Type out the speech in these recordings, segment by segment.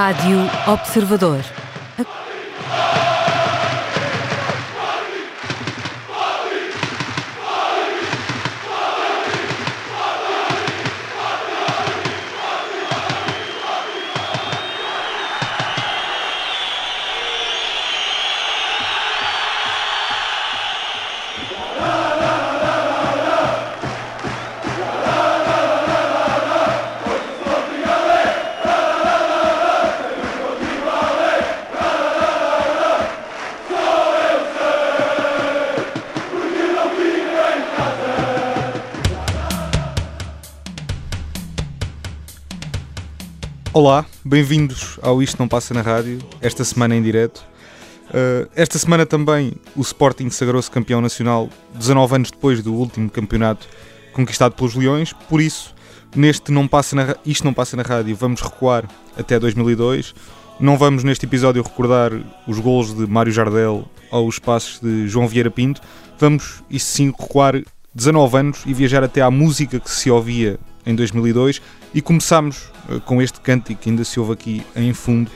Rádio Observador. Olá, bem-vindos ao Isto Não Passa na Rádio, esta semana em direto. Uh, esta semana também o Sporting sagrou-se campeão nacional 19 anos depois do último campeonato conquistado pelos Leões, por isso, neste não passa na, Isto Não Passa na Rádio, vamos recuar até 2002. Não vamos neste episódio recordar os gols de Mário Jardel ou os passos de João Vieira Pinto, vamos, isso sim, recuar 19 anos e viajar até à música que se ouvia em 2002 e começámos uh, com este cântico que ainda se ouve aqui em fundo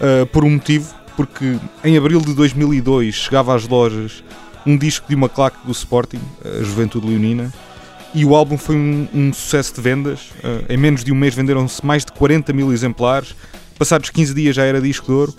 uh, por um motivo, porque em abril de 2002 chegava às lojas um disco de uma claque do Sporting, a Juventude Leonina, e o álbum foi um, um sucesso de vendas. Uh, em menos de um mês venderam-se mais de 40 mil exemplares, passados 15 dias já era disco de ouro,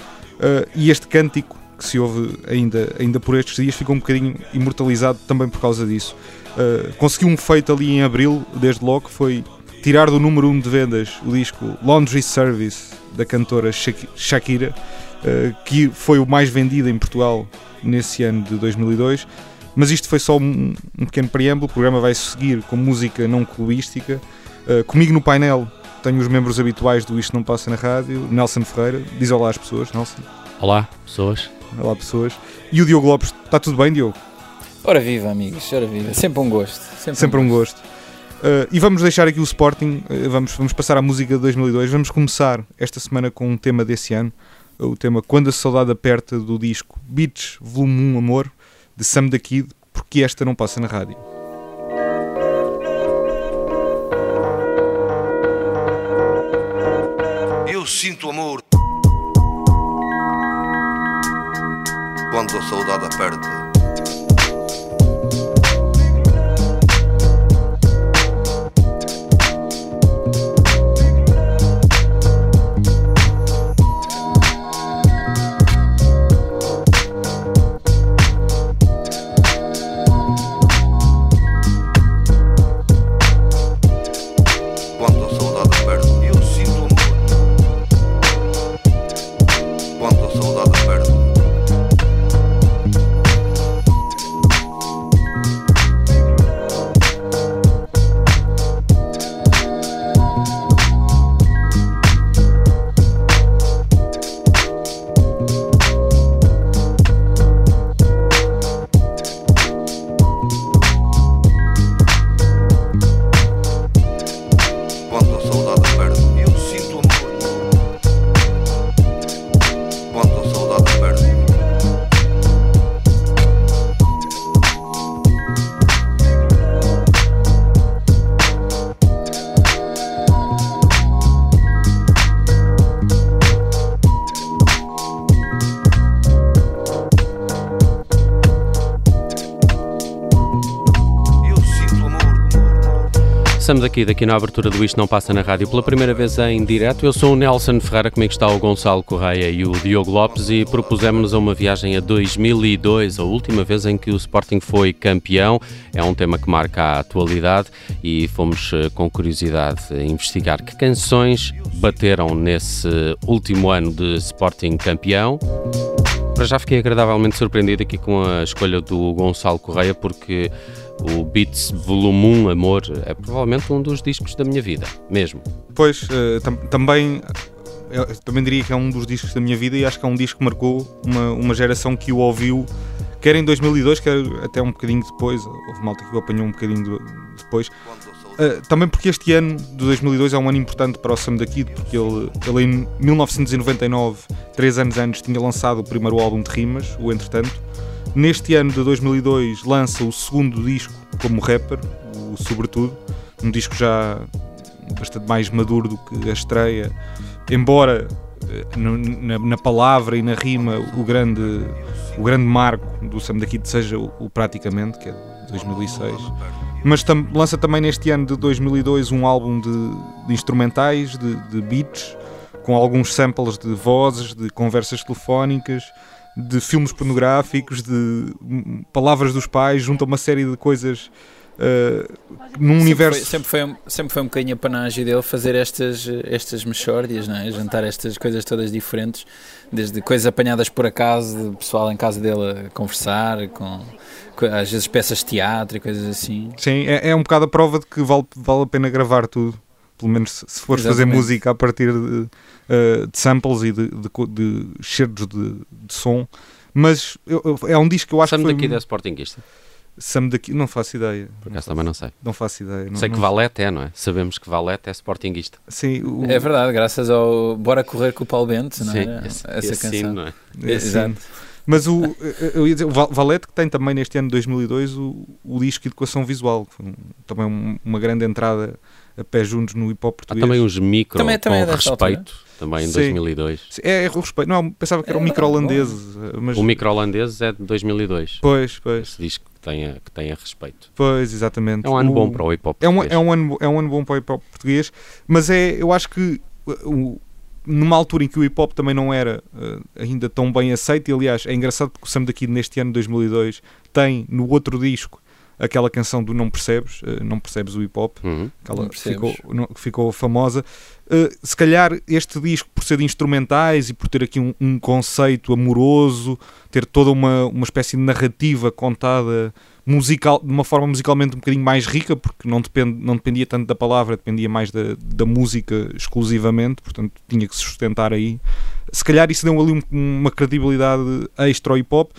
e este cântico que se ouve ainda, ainda por estes dias ficou um bocadinho imortalizado também por causa disso. Uh, conseguiu um feito ali em abril, desde logo, que foi tirar do número 1 um de vendas o disco Laundry Service da cantora Shakira, uh, que foi o mais vendido em Portugal nesse ano de 2002. Mas isto foi só um, pequeno preâmbulo. O programa vai seguir com música não clubística. Uh, comigo no painel tenho os membros habituais do Isto Não Passa na Rádio, Nelson Ferreira. Diz olá às pessoas, Nelson. Olá, pessoas. Olá, pessoas. E o Diogo Lopes. Está tudo bem, Diogo? Ora viva, amigos, ora viva. Sempre um gosto. Sempre, Sempre um gosto. Um gosto. Uh, e vamos deixar aqui o Sporting, uh, vamos, vamos passar à música de 2002. Vamos começar esta semana com um tema desse ano, o tema Quando a Saudade Aperta do disco Beats Volume 1 Amor, de Sam da Kid, porque esta não passa na rádio. Eu sinto amor quando a saudade aperta Estamos aqui daqui na abertura do Isto Não Passa na Rádio pela primeira vez em direto. Eu sou o Nelson Ferreira, comigo está o Gonçalo Correia e o Diogo Lopes e propusemos-nos a uma viagem a 2002, a última vez em que o Sporting foi campeão. É um tema que marca a atualidade e fomos eh, com curiosidade investigar que canções bateram nesse último ano de Sporting campeão. Para já fiquei agradavelmente surpreendido aqui com a escolha do Gonçalo Correia porque o Beats Volume 1 Amor é provavelmente um dos discos da minha vida, mesmo. Pois, tam também, eu também diria que é um dos discos da minha vida e acho que é um disco que marcou uma, uma geração que o ouviu, quer em 2002, quer até um bocadinho depois, houve malta que o apanhou um bocadinho depois. Uh, também porque este ano de 2002 é um ano importante para o Sam da Kid, porque ele, ele em 1999, três anos antes, tinha lançado o primeiro álbum de rimas, o Entretanto. Neste ano de 2002 lança o segundo disco como rapper, o Sobretudo, um disco já bastante mais maduro do que a estreia, embora na, na, palavra e na rima o grande, o grande marco do Sam da Kid seja o, o Praticamente, que é de 2006 mas tam lança também neste ano de 2002 um álbum de, de instrumentais, de, de, beats, com alguns samples de vozes, de conversas telefónicas, de filmes pornográficos, de palavras dos pais, junto a uma série de coisas uh, num sempre universo. Foi, sempre, foi, sempre foi um bocadinho a panagem dele fazer estas, estas mexórdias, não é? jantar estas coisas todas diferentes, desde coisas apanhadas por acaso, de pessoal em casa dele a conversar, com às vezes peças de teatro e coisas assim. Sim, é, é um bocado a prova de que vale, vale a pena gravar tudo. Pelo menos se fores fazer música a partir de, uh, de samples e de, de, de de, de, som. Mas eu, é um disco que eu acho Sam que. Sam daqui da Sportingista. Sam daqui, não faço ideia. Por acaso também não sei. Não faço ideia. Não, sei não... que Valete é, não é? Sabemos que Valete é Sportingista. Sim. O... É verdade, graças ao Bora Correr com o Paulo Bento, não Sim, é? Esse, Essa esse canção. Sim, não é? Exato. Mas o, eu ia dizer, o Valete que tem também neste ano de 2002 o, o disco Educação Visual, que foi um, também um, uma grande entrada a pé juntos no hip hop português. Há também uns micro também, também com é respeito, altura. também em Sim. 2002. É, é o respeito. Não, pensava que era o micro holandês. Mas... O micro holandês é de 2002. Pois, pois. Esse disco que tenha, que tenha respeito. Pois, exatamente. É um ano o... bom para o hip hop é um, português. é, um ano, é um ano bom para o hip hop português, mas é, eu acho que o, numa altura em que o hip hop também não era uh, ainda tão bem aceito, e aliás é engraçado porque o Sam daqui neste ano de 2002 tem no outro disco aquela canção do Não Percebes, uh, Não Percebes o Hip Hop, uhum. aquela que ficou, não, ficou famosa. Uh, se calhar este disco, por ser de instrumentais e por ter aqui um, um conceito amoroso, ter toda uma, uma espécie de narrativa contada musical, de uma forma musicalmente um bocadinho mais rica, porque não, depende, não dependia tanto da palavra, dependia mais da, da música exclusivamente, portanto tinha que se sustentar aí. Se calhar isso deu ali um, uma credibilidade extra ao hip hop,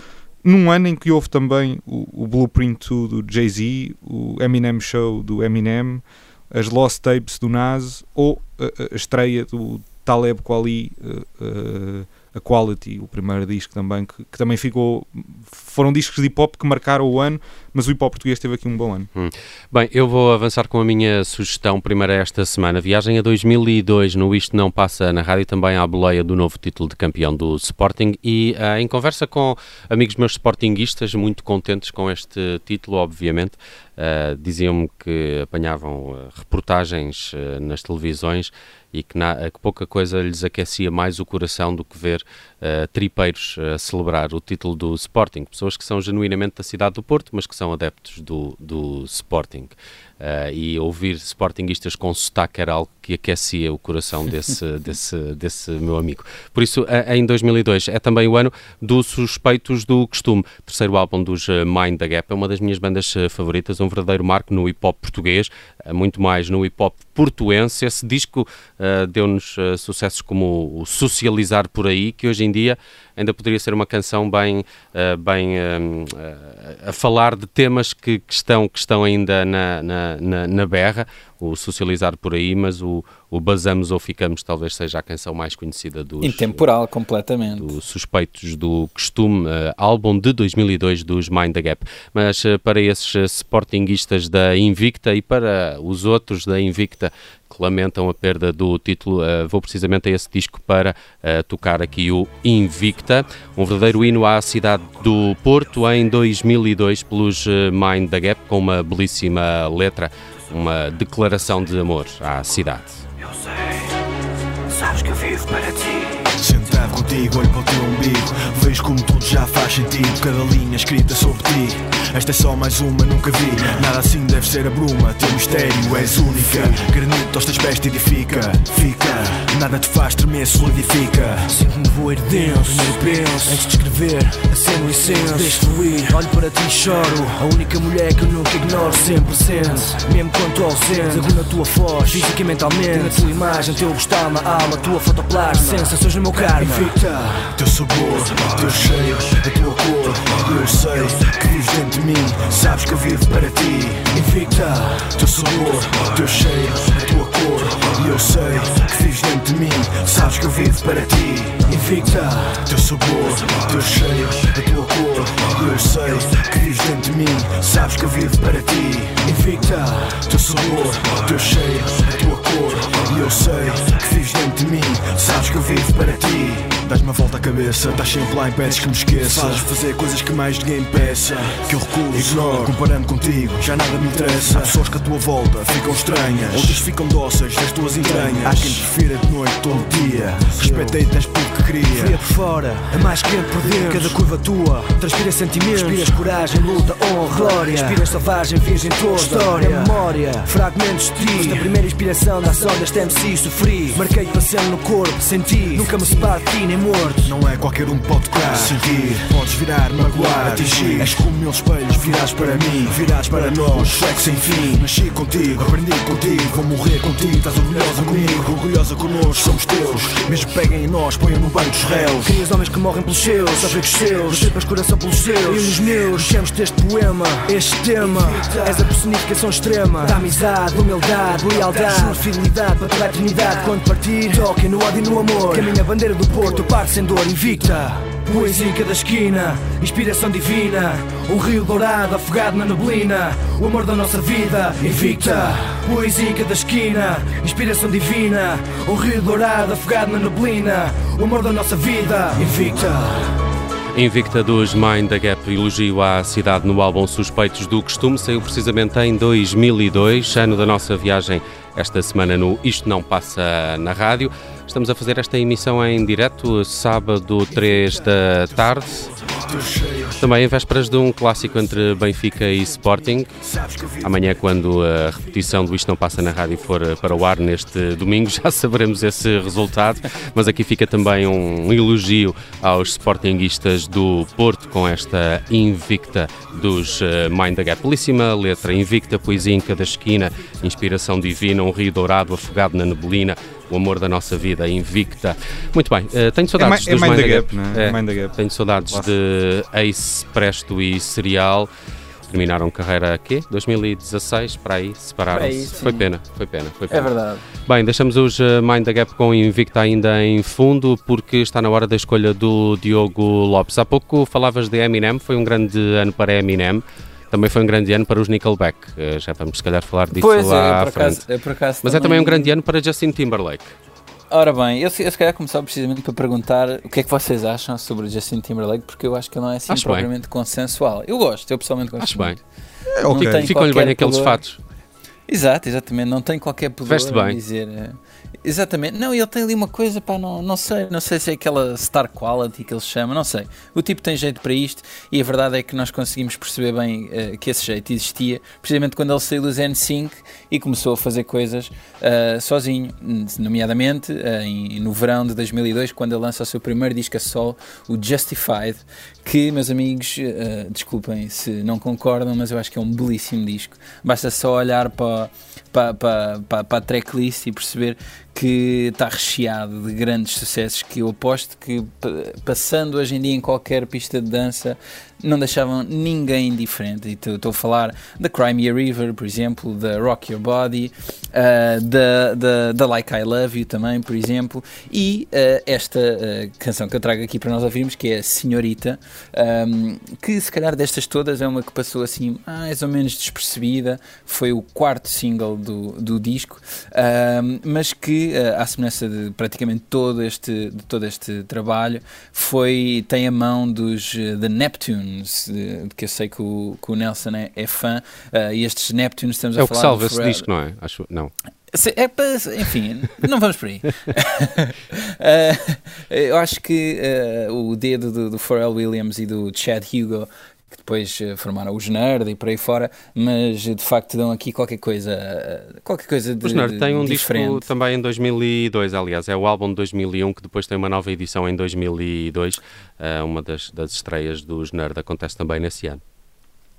num ano em que houve também o, o Blueprint 2 do Jay-Z, o Eminem Show do Eminem, as Lost Tapes do Nas ou a, a estreia do Taleb Kweli. Uh, uh, a Quality, o primeiro disco também, que, que, também ficou. Foram discos de hip hop que marcaram o ano, mas o hip hop português teve aqui um bom ano. Hum. Bem, eu vou avançar com a minha sugestão primeiro esta semana. Viagem a 2002 no Isto Não Passa na Rádio, também à boleia do novo título de campeão do Sporting. E uh, em conversa com amigos meus sportinguistas, muito contentes com este título, obviamente, uh, diziam-me que apanhavam uh, reportagens nas televisões e que, na, que, pouca coisa lhes aquecia mais o coração do que ver uh, tripeiros uh, celebrar o título do Sporting. Pessoas que são genuinamente da cidade do Porto, mas que são adeptos do, do Sporting. Uh, e ouvir Sportingistas com sotaque era algo que aquecia o coração desse, desse, desse meu amigo. Por isso, em 2002 é também o ano dos Suspeitos do Costume, terceiro álbum dos Mind the Gap, é uma das minhas bandas favoritas, um verdadeiro marco no hip hop português, muito mais no hip hop portuense. Esse disco uh, deu-nos uh, sucessos como o Socializar por aí, que hoje em dia ainda poderia ser uma canção bem, bem a falar de temas que, que, estão, que estão ainda na, na, na, na berra, o Socializar por aí, mas o, o Basamos ou Ficamos talvez seja a canção mais conhecida dos... Intemporal, completamente. Dos Suspeitos do Costume, álbum de 2002 dos Mind the Gap. Mas para esses sportinguistas da Invicta e para os outros da Invicta que lamentam a perda do título, vou precisamente a esse disco para tocar aqui o Invicta, um verdadeiro hino à cidade do Porto em 2002 pelos Mind the Gap, com uma belíssima letra, uma declaração de amor à cidade. Eu sei, sabes que eu vivo para ti. Contigo, olho para o teu umbigo. Vejo como tudo já faz sentido Cada linha escrita sobre ti. Esta é só mais uma, nunca vi. Nada assim deve ser a bruma Teu mistério és única. Granito aos teus pés te edifica Fica. Nada te faz tremer, solidifica. Sinto-me voar dentro Primeiro penso. Antes de escrever Acendo o incenso Deixo fluir. Olho para ti e choro A única mulher que eu nunca ignoro Sempre presente Mesmo quando ausente Zago na tua voz Física e mentalmente Tenho a tua imagem Teu gostar na alma Tua fotoplasma Sensações no meu karma Invicta Teu sabor Teu cheiro A tua cor Eu sei Que vives dentro de mim Sabes que eu vivo para ti Invicta teu sabor, teu cheiro, a tua cor. Eu sei que vives dentro de mim, sabes que eu vivo para ti. Invicta, teu sabor, teu cheiro, a tua cor. Eu sei que vives dentro de mim, sabes que eu vivo para ti. Invicta, teu sabor, teu cheiro, a tua cor. E eu sei que vives dentro de mim, sabes que eu vivo para ti. Dás-me a volta à cabeça, estás sempre lá e pedes que me esqueça. Fazes fazer coisas que mais ninguém peça. Que eu recuso, ignoro, comparando contigo, já nada me interessa. Há pessoas que à tua volta ficam estranhas, outras ficam dóceis das tuas entranhas. Há quem prefira de noite todo dia. Respeitei tens pouco que queria. Fria por fora, é mais quente por dentro. Cada curva tua transpira sentimentos. Respiras coragem, luta, honra, glória. Respiras selvagem, virgem toda. História, memória, fragmentos de ti. Foste a primeira inspiração da ação deste MC. Sofri, marquei passeando no corpo, senti. Nunca me separo de ti, nem morto. Não é qualquer um que pode tocar, sentir. Podes virar, magoar, atingir. És como mil espelhos virados para mim, virados para nós. Cheque sem fim. Nasci contigo, aprendi contigo, vou morrer contigo. Estás orgulhosa comigo, orgulhosa connosco, somos teus. Mesmo peguem em nós, ponham no banco dos réus. Crias homens que morrem pelos seus, sofrem com os seus. Tripas coração pelos seus. Eu e os meus, mexemos este poema, este tema. És a personificação extrema da amizade, humildade, lealdade. Juro fidelidade para eternidade. Quando partir, toquem no ódio e no amor. Caminha a bandeira do Porto, eu parto sem dor, invicta. Poesia em cada esquina, inspiração divina. Um rio dourado afogado na neblina. O amor da nossa vida, invicta. Poesia em cada esquina, inspiração divina. Um rio dourado afogado na neblina. O amor da nossa vida, invicta. Invicta dos Mind the Gap, elogio à cidade no álbum Suspeitos do Costume, saiu precisamente em 2002, ano da nossa viagem esta semana no Isto Não Passa na Rádio. Estamos a fazer esta emissão em direto, sábado 3 da tarde, também em vésperas de um clássico entre Benfica e Sporting. Amanhã, quando a repetição do Isto Não Passa na Rádio for para o ar neste domingo, já saberemos esse resultado. Mas aqui fica também um elogio aos Sportinguistas do Porto com esta invicta dos eh, Mind the Gap. Belíssima letra, invicta, poesia em cada esquina, inspiração divina, um rio dourado afogado na neblina o amor da nossa vida, invicta. Muito bem, uh, tenho saudades é, é dos Mind Mind the Gap, Gap. é? É Mind the Gap. Tenho saudades de Ace, Presto e Serial. Terminaram carreira aqui, 2016, para aí, Para aí, separaram-se. Foi pena, foi pena, foi É pena. verdade. Bem, deixamos os uh, Mind the Gap com Invicta ainda em fundo, porque está na hora da escolha do Diogo Lopes. Há pouco falavas de Eminem, foi um grande ano para Eminem. Também foi um grande ano para os Nickelback. Uh, já vamos, se calhar, falar disso Pois lá é, à por frente. acaso, é por acaso Mas é também um grande ano para Justin Timberlake. Ora bem, eu, se- eu se calhar começava precisamente para perguntar o que é que vocês acham sobre o Justin Timberlake, porque eu acho que ele não é assim Acho bem. propriamente consensual. Eu gosto, eu pessoalmente gosto Acho bem. muito. É, Não ok. tem Ficam-lhe bem aqueles pudor. fatos. Exato, exatamente, não tem qualquer pudor Veste bem. a dizer. eh, Exatamente, não, ele tem ali uma coisa, pá, não, não sei, não sei se é aquela star quality que ele chama, não sei. O tipo tem jeito para isto e a verdade é que nós conseguimos perceber bem eh, que esse jeito existia, precisamente quando ele saiu dos N5 e começou a fazer coisas eh, sozinho, nomeadamente eh, em- no verão de 2002, quando ele lança o seu primeiro disco a solo, o Justified, que, meus amigos, desculpem se não concordam, mas eu acho que é um belíssimo disco. Basta só olhar para, para, para, para, a tracklist e perceber que está recheado de grandes sucessos que eu aposto que, pa- passando hoje em dia em qualquer pista de dança, não deixavam ninguém indiferente. E estou a falar da Crimea River, por exemplo, da Rock Your Body, ah, da, da, Like I Love You também, por exemplo, e ah, esta ah, canção que eu trago aqui para nós ouvirmos, que é Senhorita, ahm, que se calhar destas todas é uma que passou assim mais ou menos despercebida, foi o quarto single do, do disco, ahm, mas que, ah, à semelhança de praticamente todo este, de todo este trabalho, foi, tem a mão dos eh, The Neptunes, eh, de que eu sei que o, que o Nelson é, é fã, ah, e estes Neptunes estamos É a o que falar do salva esse disco, não é? Acho, não. É para, enfim, não vamos por aí. Eh, eu acho que eh, o dedo do, do Pharrell Williams e do Chad Hugo, que depois eh, formaram os Nerd e por aí fora, mas de facto dão aqui qualquer coisa, eh, qualquer coisa de Os Nerd têm um diferente. disco também em 2002, aliás, é o álbum de 2001 que depois tem uma nova edição em 2002. eh, uma das, das estreias dos Nerd acontece também nesse ano.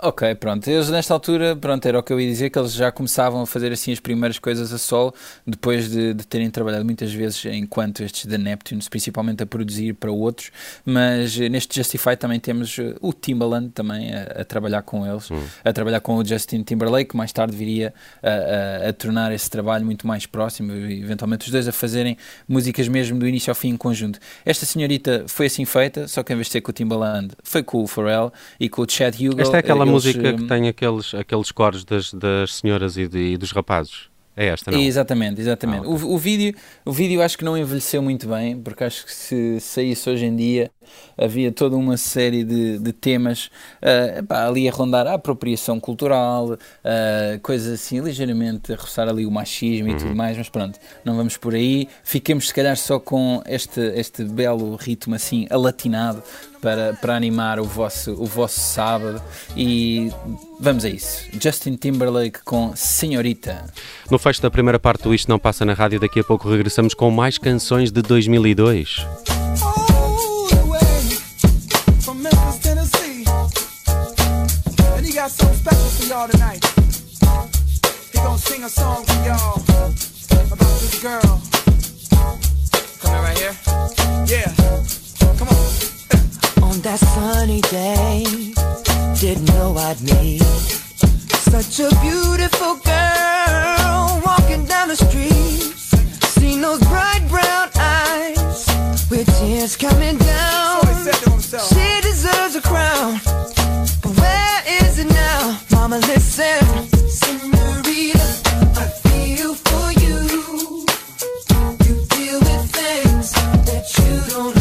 Ok, pronto. Eles nesta altura, pronto, era o que eu ia dizer, que eles já começavam a fazer assim as primeiras coisas a solo, depois de, de terem trabalhado muitas vezes enquanto estes da Neptunes, principalmente a produzir para outros, mas eh, neste Justify também temos eh, o Timbaland também a, a trabalhar com eles, Hum. a trabalhar com o Justin Timberlake, que mais tarde viria a, a- a tornar esse trabalho muito mais próximo, e eventualmente os dois a fazerem músicas mesmo do início ao fim em conjunto. Esta senhorita foi assim feita, só que em vez de ser com o Timbaland, foi com o Pharrell e com o Chad Hugo. Esta é aquela música que hum, tem aqueles, aqueles coros das, das senhoras e, de- e dos rapazes. É esta, não? Exatamente, exatamente. Ah, ok. o, o vídeo, o vídeo acho que não envelheceu muito bem, porque acho que se saísse hoje em dia havia toda uma série de, de temas ah, epá, ali a rondar a apropriação cultural, ah, coisas assim, ligeiramente a roçar ali o machismo e Uhum. tudo mais, mas pronto, não vamos por aí. Fiquemos se calhar só com este, este belo ritmo assim alatinado para, para animar o vosso, o vosso sábado e vamos a isso. Justin Timberlake com Senhorita. No fecho da primeira parte do Isto Não Passa na Rádio, daqui a pouco regressamos com mais canções de 2002. all the way from Memphis, Tennessee. And he got something special for y'all tonight. He gonna sing a song for y'all about this girl. Coming right here? Yeah. Come on. On that sunny day, didn't know I'd meet such a beautiful girl walking down the street. Seen those bright brown eyes with tears coming down. So he said to himself. She deserves a crown, but where is it now? Mama, listen, Senorita, I feel for you. You deal with things that you don't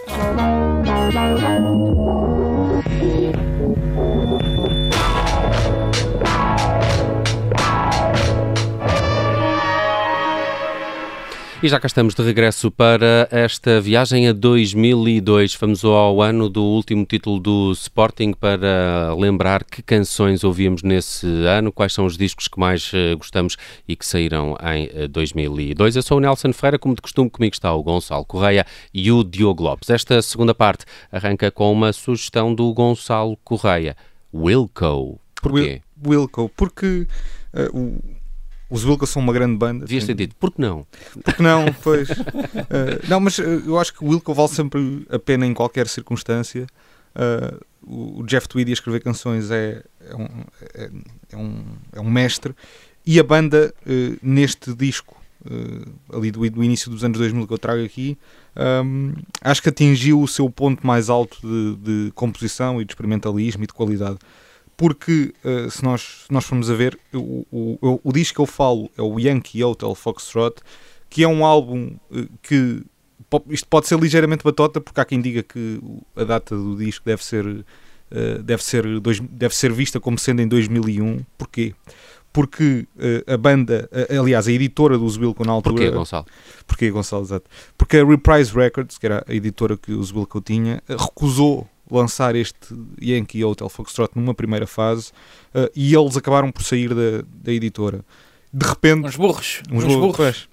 E já cá estamos de regresso para esta viagem a 2002. Vamos ao ano do último título do Sporting para lembrar que canções ouvíamos nesse ano, quais são os discos que mais eh, gostamos e que saíram em 2002. Eh, Eu sou o Nelson Ferreira, como de costume, comigo está o Gonçalo Correia e o Diogo Lopes. Esta segunda parte arranca com uma sugestão do Gonçalo Correia. Wilco. Porquê? Wil Wilco, porque uh, o os Wilco são uma grande banda. Devias ter dito, por que não? Porque não, pois. uh, não, mas uh, eu acho que o Wilco vale sempre a pena em qualquer circunstância. Uh, o Jeff Tweedy a escrever canções é, é, um, é, é, um, é um mestre. E a banda, neste disco, ali do, do, início dos anos 2000 que eu trago aqui, um, acho que atingiu o seu ponto mais alto de, de composição e de experimentalismo e de qualidade porque uh, se, nós, se nós formos a ver, o, o, o, disco que eu falo é o Yankee Hotel Foxtrot, que é um álbum uh, que isto pode ser ligeiramente batota, porque há quem diga que a data do disco deve ser, uh, deve ser, dois, deve ser vista como sendo em 2001. Porquê? Porque a banda, aliás, a editora dos Wilco na altura. Porquê, Gonçalo? Porquê, Gonçalo, exato. Porque a Reprise Records, que era a editora que os Wilco tinha, recusou lançar este Yankee Hotel Foxtrot numa primeira fase uh, e eles acabaram por sair da, da editora. De repente. Uns burros. Uns, uns burros. burros.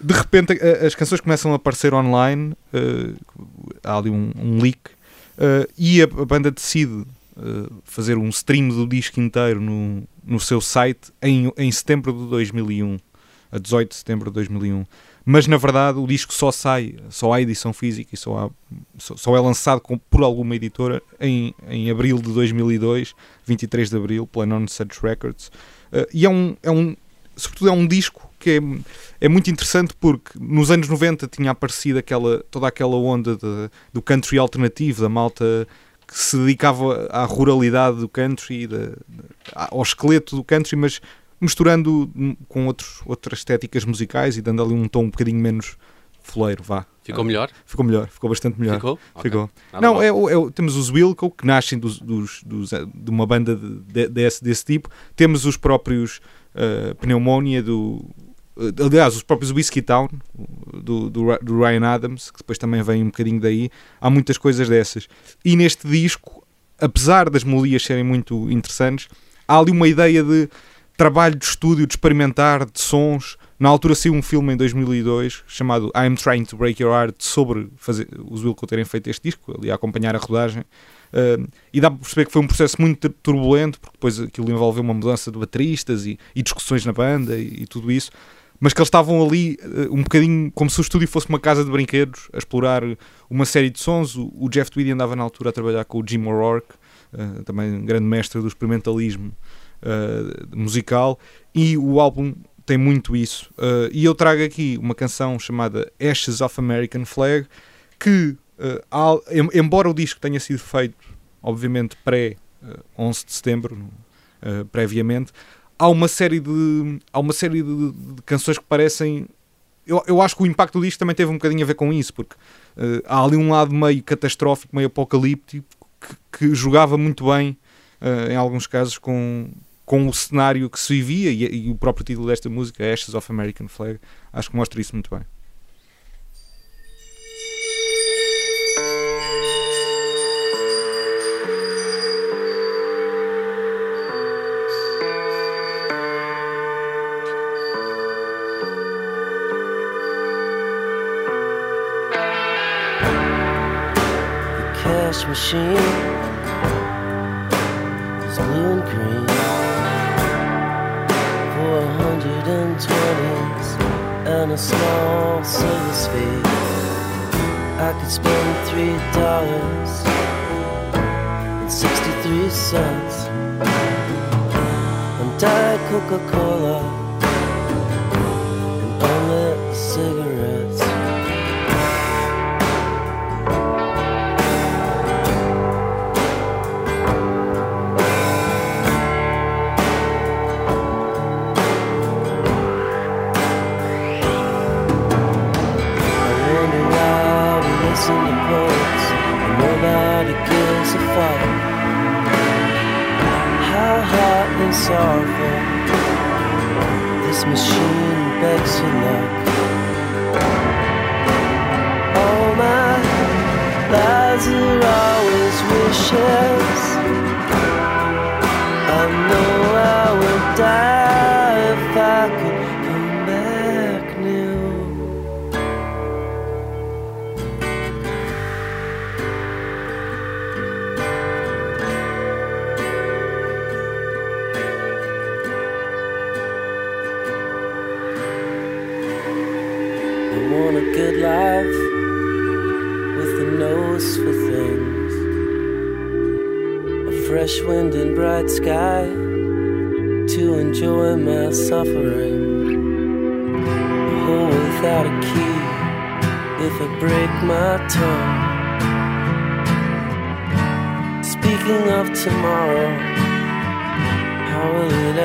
De repente as canções começam a aparecer online, uh, há ali um, um leak, uh, e a, a, banda decide fazer um stream do disco inteiro no, no seu site em, em setembro de 2001, a 18 de setembro de 2001 mas na verdade o disco só sai, só há edição física e só, há, só, só é lançado com, por alguma editora em, em abril de 2002, 23 de abril, pela Non Such Records. Uh, e é um, é um, sobretudo é um disco que é, é muito interessante porque nos anos 90 tinha aparecido aquela, toda aquela onda de, do country alternativo, da malta que se dedicava à ruralidade do country, de, de, ao esqueleto do country, mas misturando com outros, outras estéticas musicais e dando ali um tom um bocadinho menos foleiro, vá. Ficou melhor? Ficou melhor, ficou bastante melhor. Ficou? Ficou. Okay. Não, é, é, temos os Wilco, que nascem dos, dos, dos, eh, de uma banda de, de, desse, desse tipo. Temos os próprios uh, Pneumonia do... Uh, aliás, os próprios Whiskey Town, do, do, do, Ryan Adams, que depois também vem um bocadinho daí. Há muitas coisas dessas. E neste disco, apesar das melodias serem muito interessantes, há ali uma ideia de trabalho de estúdio, de experimentar, de sons. Na altura saiu um filme em 2002 chamado I'm Trying to Break Your Heart sobre fazer, os Wilco terem feito este disco, ali a acompanhar a rodagem. Uh, e dá para perceber que foi um processo muito turbulento, porque depois aquilo envolveu uma mudança de bateristas e, e discussões na banda e, e, tudo isso. Mas que eles estavam ali uh, um bocadinho como se o estúdio fosse uma casa de brinquedos, a explorar uma série de sons. O, o Jeff Tweedy andava na altura a trabalhar com o Jim O'Rourke, uh, também um grande mestre do experimentalismo uh, musical, e o álbum tem muito isso. Uh, e eu trago aqui uma canção chamada Ashes of American Flag, que, uh, embora o disco tenha sido feito, obviamente, pré-11 de setembro, previamente, há uma série de, há uma série de, de canções que parecem eu, eu acho que o impacto do disco também teve um bocadinho a ver com isso, porque uh, há ali um lado meio catastrófico, meio apocalíptico, que, que jogava muito bem, uh, em alguns casos, com, com o cenário que se vivia e, e, o próprio título desta música, Ashes of American Flag, acho que mostra isso muito bem. machine a small silver sphere. I could spend three dollars and sixty-three cents on Diet Coca-Cola.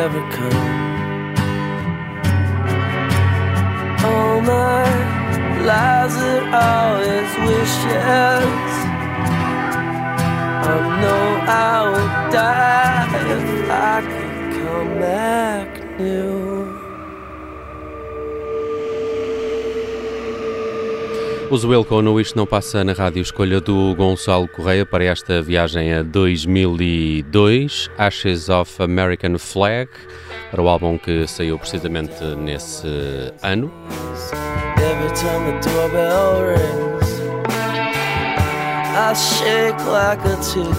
never come. All my lies are always wishing. Os Wilco no Isto Não Passa na Rádio, escolha do Gonçalo Correia para esta viagem a 2002, Ashes of American Flag, para o álbum que saiu precisamente nesse ano.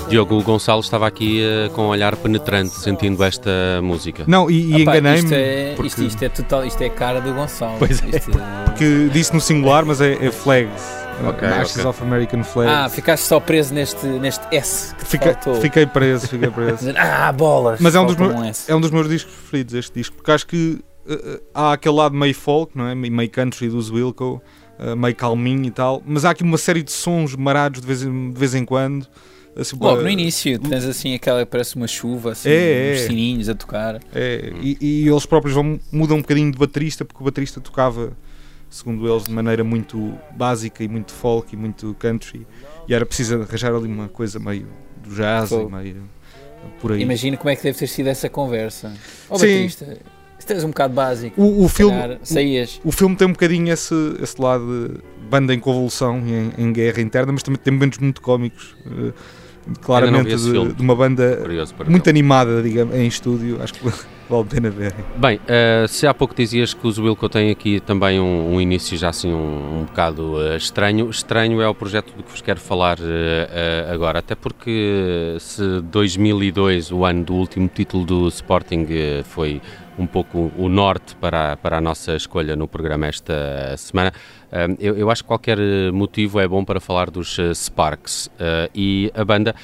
Diogo Gonçalo estava aqui eh, com um olhar penetrante, sentindo esta música. Não, e, e Epá, enganei-me. Isto é, porque- isto, isto é total, isto é a cara do Gonçalo. Pois é, Isto Que disse no singular, mas é, é Flags. Ok, Ashes ok. of American Flags. Ah, ficaste só preso neste, neste S que te Fiquei, preso, fiquei preso. Ah, bolas! Mas é um, dos meus, um é um dos meus discos preferidos, este disco, porque acho que uh, uh, há aquele lado meio folk, não é? meio country dos Wilco, uh, meio calminho e tal, mas há aqui uma série de sons marados de vez em, de vez em quando. Assim, Logo uh, no início, tens assim aquela que parece uma chuva, assim, É, uns é. sininhos a tocar. É, e, e eles próprios vão, mudam um bocadinho de baterista, porque o baterista tocava, segundo eles, de maneira muito básica e muito folk e muito country, e era preciso arranjar ali uma coisa meio do jazz e meio por aí. Imagina como é que deve ter sido essa conversa. Ó Sim. Batista, isto és um bocado básico. O, o filme, calhar saías. O filme tem um bocadinho esse, esse lado de banda em convulsão e em, em guerra interna, mas também tem momentos muito cómicos. eh, claramente de, de uma banda muito ver. animada, digamos, em estúdio. Acho que vale a pena ver. Bem, eh, se há pouco dizias que os Wilco têm aqui também um, um início já assim um, um bocado eh, estranho, estranho é o projeto do que vos quero falar eh, agora, até porque se 2002, o ano do último título do Sporting, foi um pouco o norte para, a- para a nossa escolha no programa esta semana, eu, eu acho que qualquer motivo é bom para falar dos eh, Sparks eh, e a banda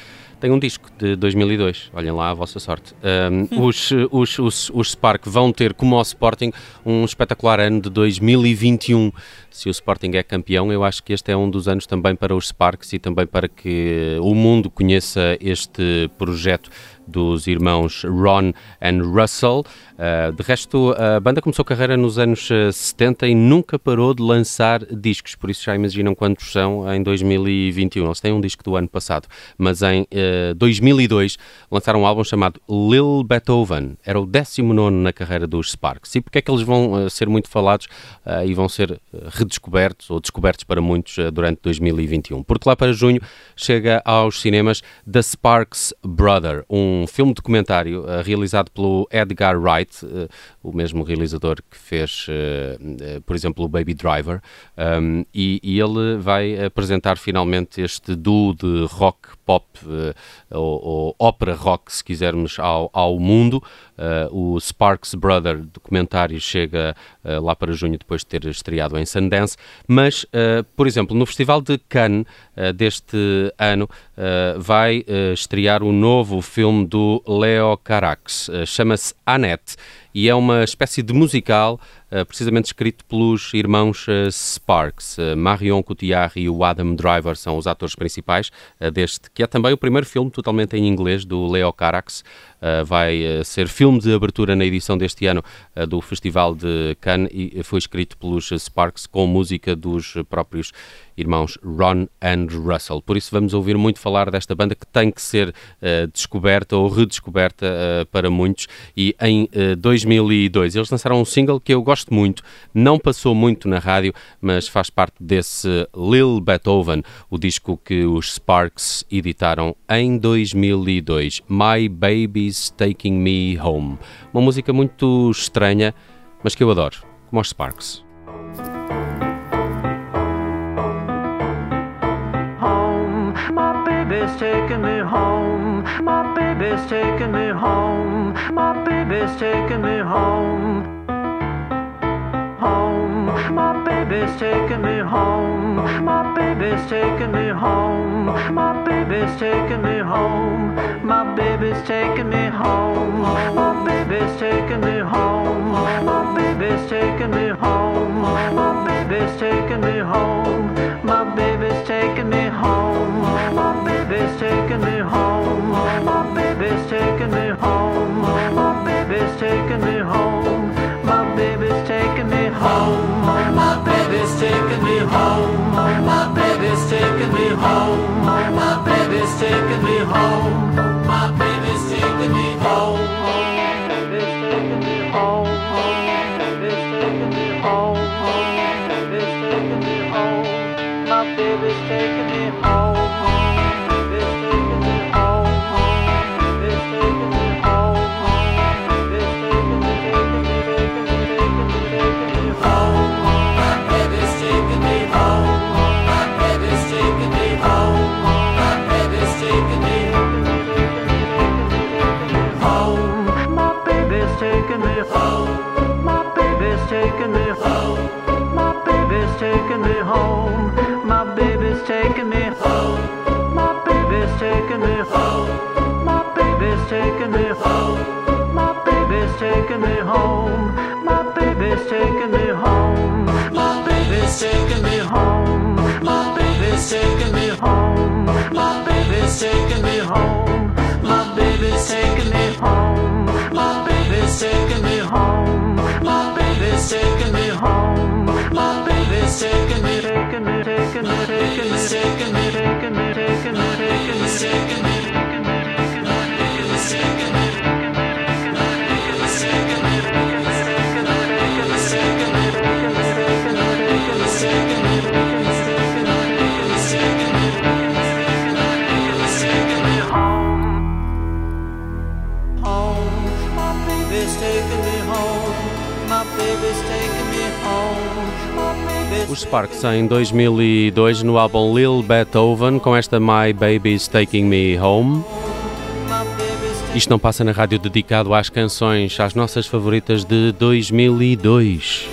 tem um disco de 2002, olhem lá a vossa sorte. Um, os, os, os, os Spark vão ter, como ao Sporting, um espetacular ano de 2021. Se o Sporting é campeão, eu acho que este é um dos anos também para os Sparks e também para que o mundo conheça este projeto dos irmãos Ron and Russell. Uh, de resto, a banda começou carreira nos anos uh, 70 e nunca parou de lançar discos, por isso já imaginam quantos são em 2021. Eles têm um disco do ano passado, mas em uh, 2002 lançaram um álbum chamado Lil Beethoven. Era o 19 na carreira dos Sparks. E porque é que eles vão ser muito falados e vão ser redescobertos ou descobertos para muitos durante 2021? Porque lá para junho chega aos cinemas The Sparks Brother, um filme documentário uh, realizado pelo Edgar Wright, uh, o mesmo realizador que fez, uh, por exemplo, o Baby Driver, um, e, e ele vai apresentar finalmente este duo de rock pop uh, ou, ou ópera rock, se quisermos, ao, ao mundo. Uh, o Sparks Brother documentário chega uh, lá para junho, depois de ter estreado em Sundance. Mas, por exemplo, no Festival de Cannes deste ano, vai estrear o novo filme do Leo Carax. Chama-se Annette e é uma espécie de musical precisamente escrito pelos irmãos uh, Sparks. Marion Cotillard e o Adam Driver são os atores principais deste, que é também o primeiro filme totalmente em inglês do Leo Carax. Vai ser filme de abertura na edição deste ano do Festival de Cannes e foi escrito pelos Sparks com música dos próprios irmãos Ron and Russell. Por isso vamos ouvir muito falar desta banda que tem que ser uh, descoberta ou redescoberta uh, para muitos e em uh, eh, 2002 eles lançaram um single que eu gosto muito, não passou muito na rádio, mas faz parte desse Lil Beethoven, o disco que os Sparks editaram em 2002, My Baby's Taking Me Home. Uma música muito estranha, mas que eu adoro, como os Sparks. home. My baby's taking me home. My baby's taking me. Home. Baby's taking me home. My baby's taking me home. My baby's taking me home. My baby's taking me home. My baby's taking me home. My baby's taking me home. My baby's taking me home. My baby's taking me home. My baby's taking me taking me home. My baby's taking me home. taking me home. My baby's taking me home. My baby's taking me home. My baby's taking me home. My baby's taking me, taking me, taking me, taking me, taking me, taking me, taking me, taking me, taking me. Os Sparks em 2002 no álbum Lil Beethoven com esta My Baby's Taking Me Home. Isto não passa na rádio dedicado às canções, às nossas favoritas de 2002.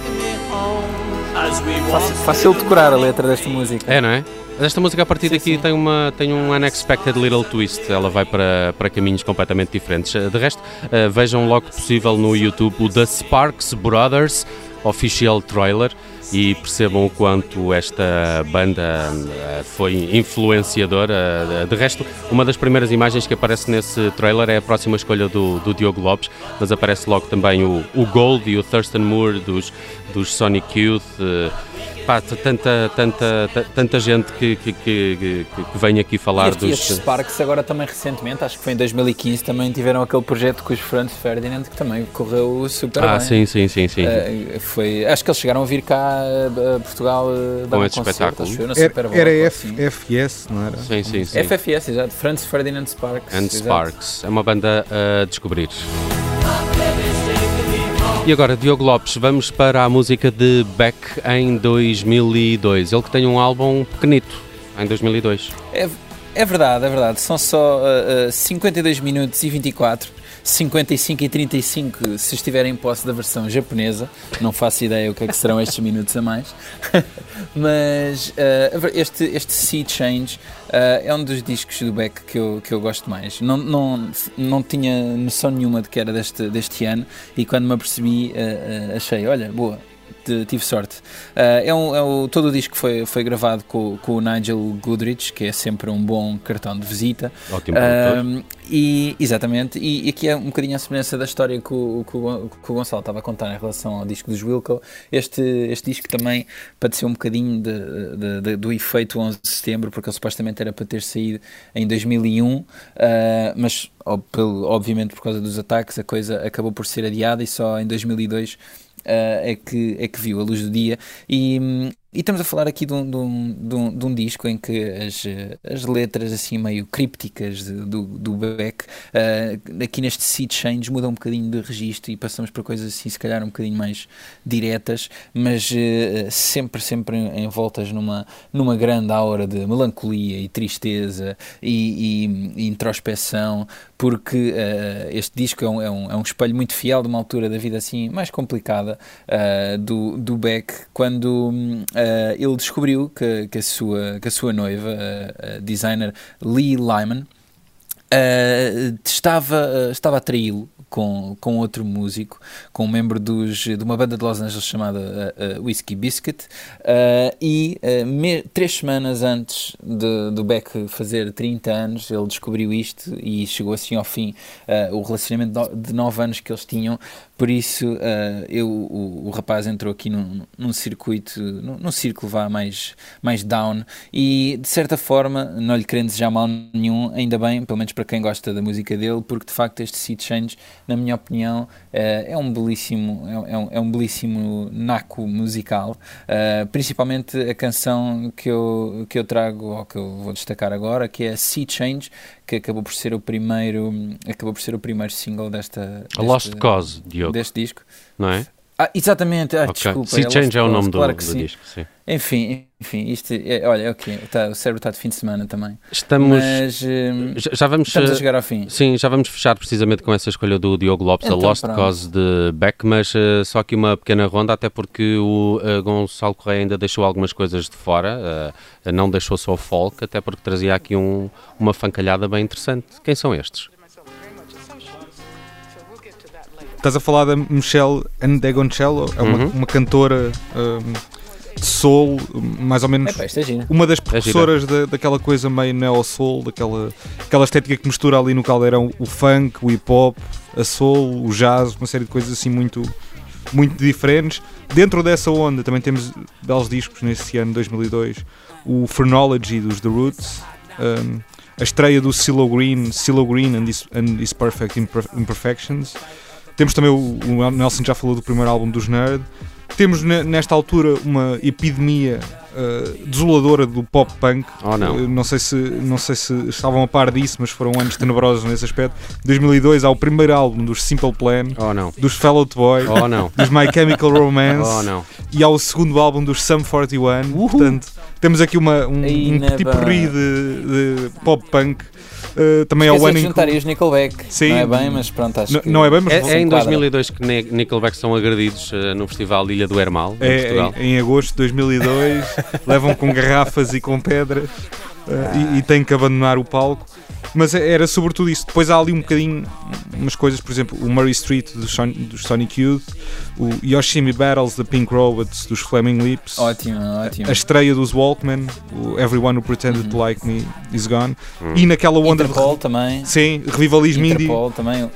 Fácil, fácil decorar a letra desta música. É, não é? Esta música a partir sim, daqui sim. tem, uma, tem um unexpected little twist, ela vai para, para caminhos completamente diferentes. De resto, uh, vejam logo possível no YouTube o The Sparks Brothers Official Trailer e percebam o quanto esta banda eh, foi influenciadora. De resto, uma das primeiras imagens que aparece nesse trailer é a próxima escolha do, do Diogo Lopes, mas aparece logo também o, o Gold e o Thurston Moore dos, dos Sonic Youth. Eh, pá, tanta, tanta, tanta gente que, que, que, que vem aqui falar e dos. E Sparks agora também recentemente, acho que foi em 2015, também tiveram aquele projeto com os Franz Ferdinand que também correu super ah, bem. Ah, sim, sim, sim, sim. Uh, foi, acho que eles chegaram a vir cá a Portugal uh, dar um espetáculo. Era, era F, FS, não era? Sim, sim, sim. FFS, exato. Franz Ferdinand Sparks. And exato. Sparks. É uma banda a descobrir. E agora, Diogo Lopes, vamos para a música de Beck em 2002. Ele que tem um álbum pequenito em 2002. É, é verdade, é verdade. São só uh, uh, 52 minutos e 24 55 e 35 se estiverem em posse da versão japonesa. Não faço ideia o que é que serão estes minutos a mais. Mas uh, este, este Sea Change uh, é um dos discos do Beck que eu, que eu gosto mais. Não, não, não tinha noção nenhuma de que era deste, deste ano e quando me apercebi uh, achei, olha, boa, tive sorte. Ah, é um, é o- todo o disco foi, foi gravado com, com o Nigel Goodrich, que é sempre um bom cartão de visita. Ótimo. Um, e, exatamente, e, e aqui é um bocadinho a semelhança da história que o, que o que o Gonçalo estava a contar em relação ao disco dos Wilco. Este, este disco também padeceu um bocadinho de- de- de- do efeito 11 de setembro, porque ele supostamente era para ter saído em 2001, uh, mas ob- pelo- obviamente por causa dos ataques a coisa acabou por ser adiada e só em 2002 uh, é, que, é que viu a luz do dia. E, hum, e estamos a falar aqui de um, de um, de um, de um disco em que as, eh, as letras assim meio crípticas do, do Beck eh, aqui neste Sea Change mudam um bocadinho de registro e passamos para coisas assim se calhar um bocadinho mais diretas, mas eh, sempre, sempre envoltas numa, numa grande aura de melancolia e tristeza e, e- e introspeção, porque eh, este disco é um, é, um, é um espelho muito fiel de uma altura da vida assim mais complicada eh, do, do Beck, quando eh, ele descobriu que, que, a, sua, que a sua noiva, a designer Lee Lyman, eh, estava, eh, estava a traí-lo com, com outro músico, com um membro dos, de uma banda de Los Angeles chamada eh, Whiskey Biscuit, e me- três semanas antes de, do Beck fazer 30 anos, ele descobriu isto e chegou assim ao fim o relacionamento de no- de 9 anos que eles tinham. Por isso, eu, o, o rapaz entrou aqui num, num circuito, num, num círculo vá mais, mais down, e de certa forma, não lhe querendo desejar mal nenhum, ainda bem, pelo menos para quem gosta da música dele, porque de facto este Sea Change, na minha opinião, eh, é um belíssimo, é, um- é um, é belíssimo naco musical, eh, principalmente a canção que eu, que eu trago, ou que eu vou destacar agora, que é Sea Change, que acabou por ser o primeiro, acabou por ser o primeiro single desta, A Lost Cause, Diogo, deste disco. não é? Ah, exatamente, ah, Ok. desculpa. Sea Lost Change é o nome do, claro que do sim. disco, sim. Enfim, enfim, isto é, olha, é ok, tá, o cérebro está de fim de semana também. Estamos... Mas hum, Já, já vamos... estamos a eh, chegar ao fim. Sim, já vamos fechar precisamente com essa escolha do Diogo Lopes, Então, a Lost pronto. Cause de Beck, mas eh, só aqui uma pequena ronda, até porque o eh, Gonçalo Correia ainda deixou algumas coisas de fora, não deixou só o folk, até porque trazia aqui um- uma fancalhada bem interessante. Quem são estes? Estás a falar da Michelle Andegoncello, é uma, Uhum. uma cantora hum, de soul, mais ou menos é giro. uma das gira. precursoras da, daquela coisa meio neo-soul, daquela aquela estética que mistura ali no caldeirão o funk, o hip-hop, a soul, o jazz, uma série de coisas assim muito, muito diferentes. Dentro dessa onda também temos belos discos nesse ano, 2002, o Phrenology dos The Roots, hum, a estreia do CeeLo Green, CeeLo Green and His, and His Perfect Imper- Imperfections. Temos também, o, o Nelson já falou do primeiro álbum dos Nerd. Temos ne- nesta altura uma epidemia uh, desoladora do pop punk. Oh, não. Uh, não, sei se, não sei se estavam a par disso, mas foram anos tenebrosos nesse aspecto. Em 2002 há o primeiro álbum dos Simple Plan, Oh não, dos Fall Out Boy, oh não, dos My Chemical Romance oh não. e há o segundo álbum dos Sum 41. Portanto, temos aqui uma, um, um petit de, de pop punk. Uh, também é o ano em que- os Nickelback. Sim. Não é bem, mas pronto, acho N- que... não é bem, mas É, é em quadra. 2002 que Nickelback são agredidos eh, no Festival de Ilha do Hermal, em É, Portugal. em, em agosto de 2002, levam com garrafas e com pedras uh, e, e têm que abandonar o palco. Mas é- era sobretudo isso. Depois há ali um bocadinho umas coisas, por exemplo, o Murray Street dos, Son dos Sonic Youth, o Yoshimi Battles da Pink Robots dos Flaming Lips, Ótimo, ótimo. a estreia dos Walkman, o Everyone Who Pretended to Like Me Is Gone, e naquela onda Interpol também. de sim, revivalismo indie, Interpol também. um-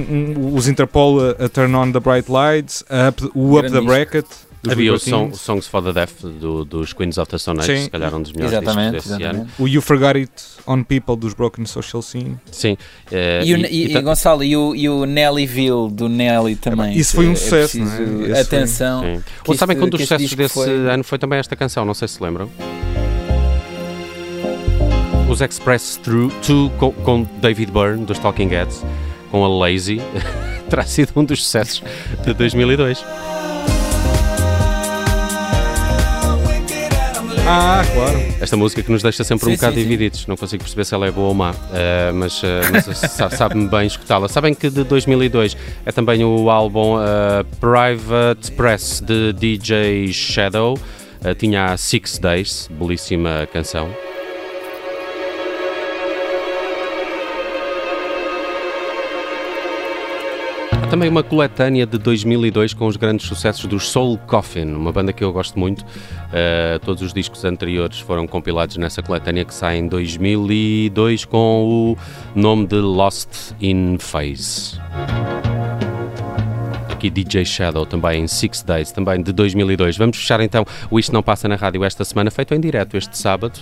um- os Interpol a, a Turn On the Bright Lights, a up- o Up the Grande Bracket. Dos Havia o song, Songs for the Deaf do- dos Queens of the Stone Age, se calhar um dos melhores Exatamente, discos desse ano. exatamente. O You Forgot It on People dos Broken Social Scene. Sim. eh, E, o, e- e, e e, Gonçalo, e o, e o Nellyville do Nelly também. Isso foi um É sucesso, preciso- não é? Foi- Atenção. Ou sabem que um dos sucessos desse foi- ano foi também esta canção, não sei se lembram. Os Express Through 2 com, com David Byrne dos Talking Heads, com a Lazy, terá sido um dos sucessos de 2002. Ah, claro. Esta música que nos deixa sempre um Sim, bocado sim, sim. divididos, não consigo perceber se ela é boa ou má, eh, mas, eh, mas sa- sabe-me bem escutá-la. Sabem que de 2002 é também o álbum eh, Private Press de DJ Shadow, eh, tinha a Six Days, belíssima canção. Também uma coletânea de 2002 com os grandes sucessos dos Soul Coffin, uma banda que eu gosto muito. Uh, todos os discos anteriores foram compilados nessa coletânea que sai em 2002 com o nome de Lost in Phase. Aqui DJ Shadow também em Six Days, também de 2002. Vamos fechar então o Isto Não Passa na Rádio esta semana, feito em direto este sábado.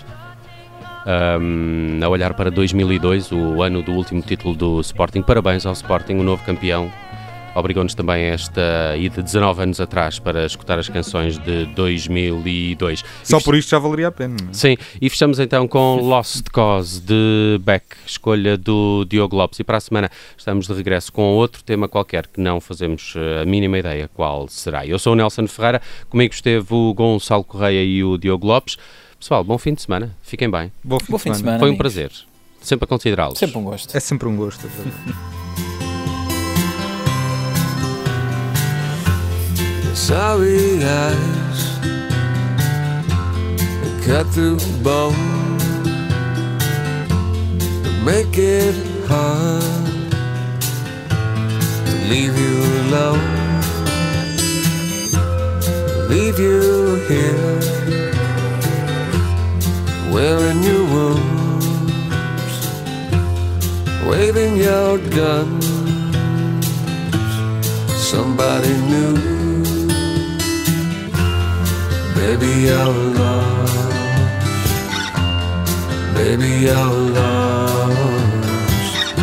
Um, a olhar para 2002, o ano do último título do Sporting. Parabéns ao Sporting, o novo campeão. Obrigou-nos também esta ida de 19 anos atrás para escutar as canções de 2002. Só por isto já valeria a pena. Não é? Sim, e fechamos então com Lost Cause de Beck, escolha do Diogo Lopes. E para a semana estamos de regresso com outro tema qualquer que não fazemos eh, a mínima ideia qual será. Eu sou o Nelson Ferreira, comigo esteve o Gonçalo Correia e o Diogo Lopes. Pessoal, bom fim de semana, fiquem bem. Bom fim, Bom fim de semana. Foi um amigos. prazer, sempre a considerá-los. Sempre um gosto. É sempre um gosto. Sorry eyes cut through bone. Make it hard to leave you alone, leave you here. Wearing your wounds, waving your gun. Somebody new. Baby, you're lost. Baby, you're lost.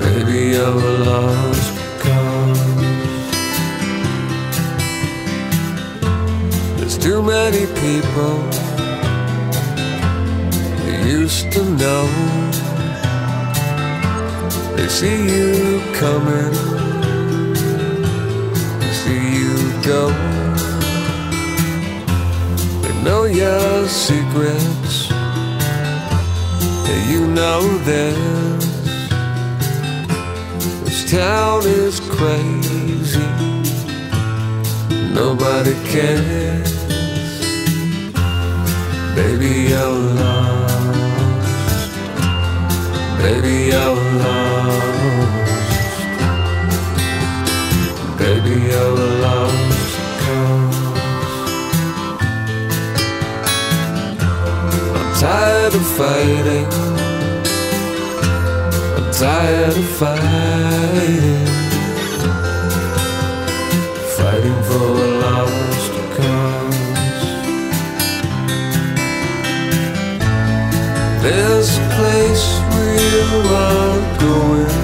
Baby, you're lost because there's too many people you used to know. They see you coming, they see you go know your secrets. You know this. This town is crazy. Nobody cares. Baby, you're lost. Baby, you're lost. Baby, you're lost. Tired of fighting. I'm tired of fighting. Fighting for a lost cause. There's a place where you are going.